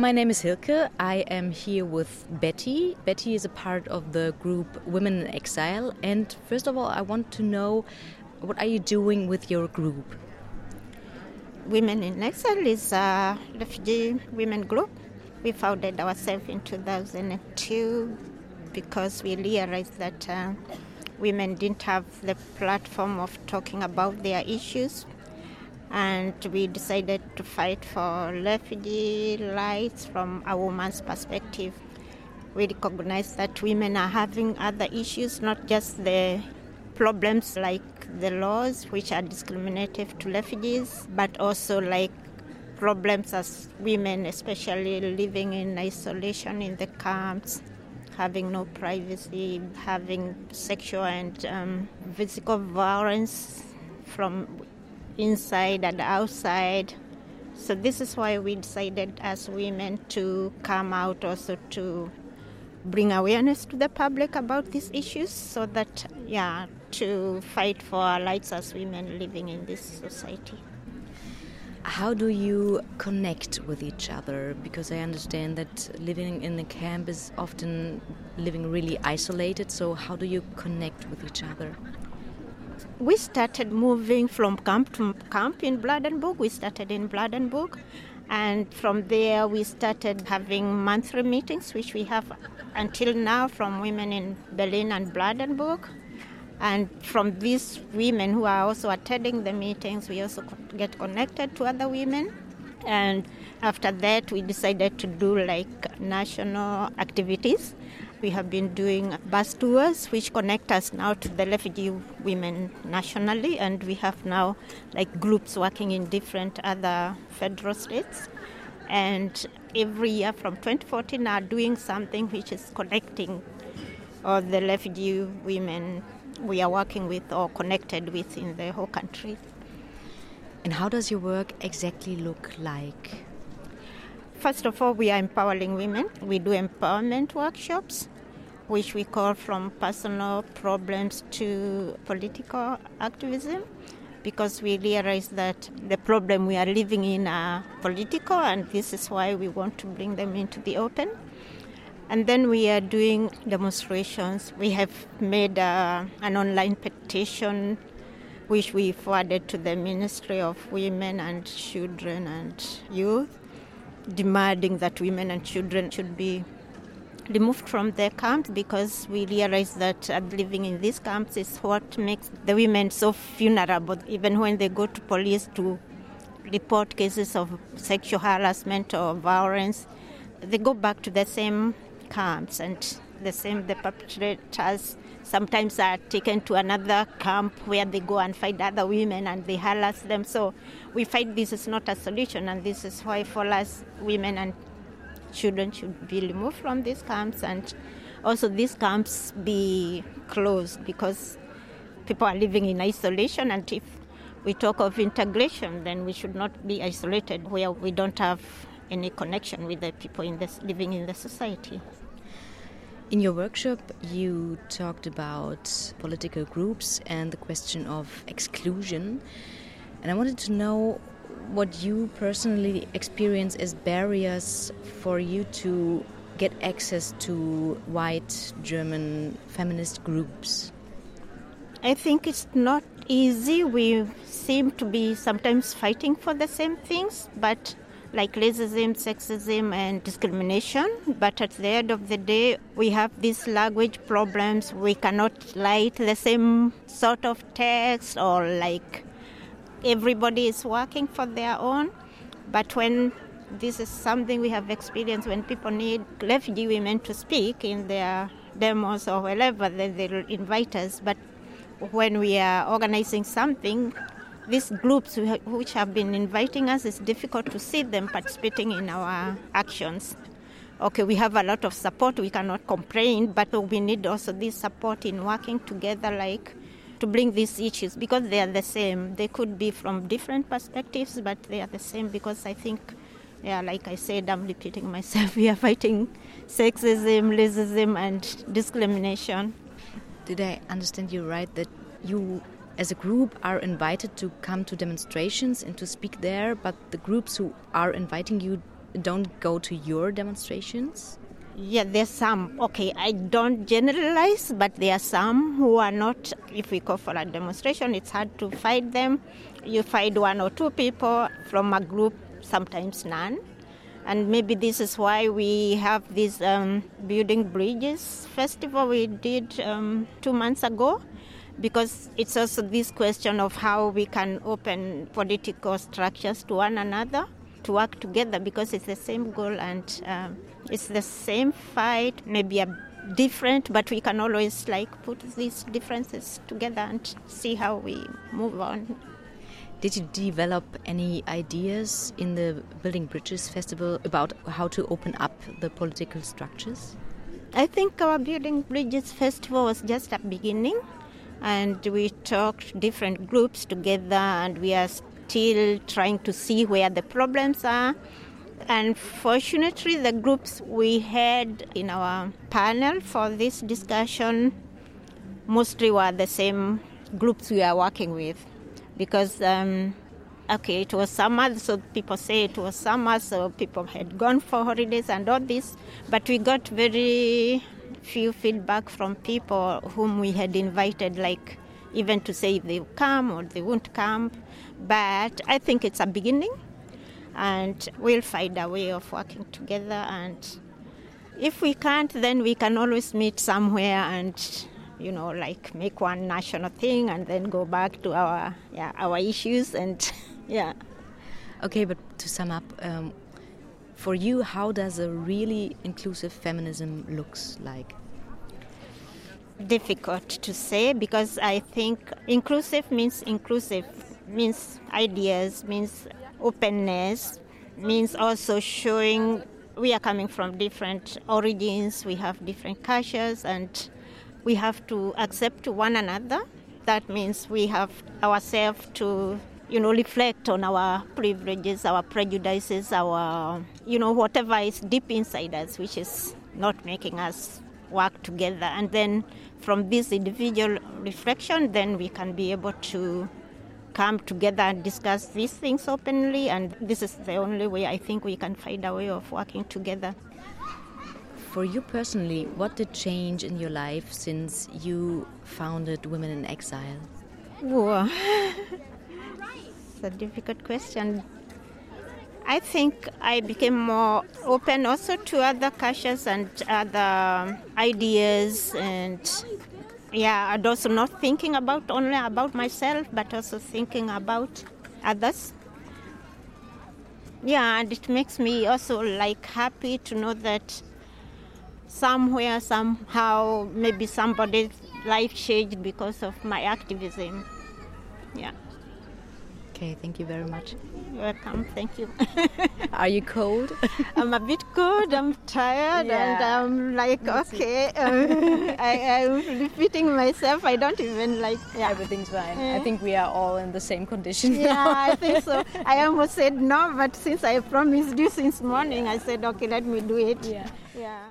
My name is Hilke. I am here with Bethi. Bethi is a part of the group Women in Exile. And first of all, I want to know what are you doing with your group? Women in Exile is a refugee women group. We founded ourselves in 2002 because we realized that uh, women didn't have the platform of talking about their issues and we decided to fight for refugee rights from a woman's perspective. We recognize that women are having other issues, not just the problems like the laws which are discriminative to refugees, but also like problems as women, especially living in isolation in the camps, having no privacy, having sexual and um, physical violence from inside and outside. So this is why we decided as women to come out also to bring awareness to the public about these issues so that yeah to fight for our rights as women living in this society. How do you connect with each other? Because I understand that living in the camp is often living really isolated. So, how do you connect with each other? We started moving from camp to camp in Brandenburg. We started in Brandenburg. And from there, we started having monthly meetings, which we have until now from women in Berlin and Brandenburg. And from these women who are also attending the meetings, we also get connected to other women. And after that, we decided to do like national activities. We have been doing bus tours which connect us now to the refugee women nationally, and we have now like groups working in different other federal states. And every year from 2014 are doing something which is connecting all the refugee women we are working with or connected with in the whole country. And how does your work exactly look like? First of all, we are empowering women. We do empowerment workshops, which we call from personal problems to political activism, because we realize that the problem we are living in are political, and this is why we want to bring them into the open. And then we are doing demonstrations. We have made uh, an online petition which we forwarded to the Ministry of Women and Children and Youth demanding that women and children should be removed from their camps because we realize that uh, living in these camps is what makes the women so vulnerable, even when they go to police to report cases of sexual harassment or violence. They go back to the same camps and the same the perpetrators sometimes are taken to another camp where they go and find other women and they harass them. So we find this is not a solution, and this is why for us, women and children should be removed from these camps, and also these camps be closed because people are living in isolation, and if we talk of integration, then we should not be isolated where we don't have any connection with the people in this, living in the society. In your workshop, you talked about political groups and the question of exclusion. And I wanted to know what you personally experience as barriers for you to get access to white German feminist groups. I think it's not easy. We seem to be sometimes fighting for the same things, but like racism, sexism, and discrimination. But at the end of the day, we have these language problems. We cannot write the same sort of text, or like everybody is working for their own. But when this is something we have experienced when people need refugee women to speak in their demos or wherever, then they'll invite us. But when we are organizing something, these groups which have been inviting us, it's difficult to see them participating in our actions. Okay, we have a lot of support, we cannot complain, but we need also this support in working together, like to bring these issues because they are the same. They could be from different perspectives, but they are the same because I think, yeah, like I said, I'm repeating myself, we are fighting sexism, racism, and discrimination. Did I understand you right that you as a group are invited to come to demonstrations and to speak there, but the groups who are inviting you don't go to your demonstrations? Yeah, there's some. Okay, I don't generalize, but there are some who are not. If we go for a demonstration, it's hard to find them. You find one or two people from a group, sometimes none. And maybe this is why we have this um, Building Bridges festival we did um, two months ago, because it's also this question of how we can open political structures to one another to work together because it's the same goal and um, it's the same fight, maybe a different, but we can always like put these differences together and see how we move on. Did you develop any ideas in the Building Bridges Festival about how to open up the political structures? I think our Building Bridges Festival was just a beginning, and we talked different groups together, and we are still trying to see where the problems are. And fortunately, the groups we had in our panel for this discussion mostly were the same groups we are working with because um, okay it was summer so people say it was summer so people had gone for holidays and all this but we got very few feedback from people whom we had invited like even to say if they come or they won't come but i think it's a beginning and we'll find a way of working together and if we can't then we can always meet somewhere and you know, like make one national thing and then go back to our yeah our issues and yeah. Okay, but to sum up, um, for you, how does a really inclusive feminism looks like? Difficult to say because I think inclusive means inclusive means ideas means openness means also showing we are coming from different origins, we have different cultures and we have to accept one another. That means we have ourselves to, you know, reflect on our privileges, our prejudices, our, you know, whatever is deep inside us, which is not making us work together. And then from this individual reflection, then we can be able to come together and discuss these things openly. And this is the only way I think we can find a way of working together. For you personally, what did change in your life since you founded Women in Exile? Whoa. a difficult question. I think I became more open also to other cultures and other ideas and yeah, and also not thinking about only about myself but also thinking about others. Yeah, and it makes me also like happy to know that somewhere, somehow, maybe somebody's life changed because of my activism. Yeah. Okay, thank you very much. You're welcome. Thank you. Are you cold? I'm a bit cold. I'm tired, yeah. and I'm like, okay, um, I, am repeating myself. I don't even like. Yeah, everything's fine. Yeah. I think we are all in the same condition. Yeah, I think so. I almost said no, but since I promised you since morning, I said, okay, let me do it. Yeah. Yeah.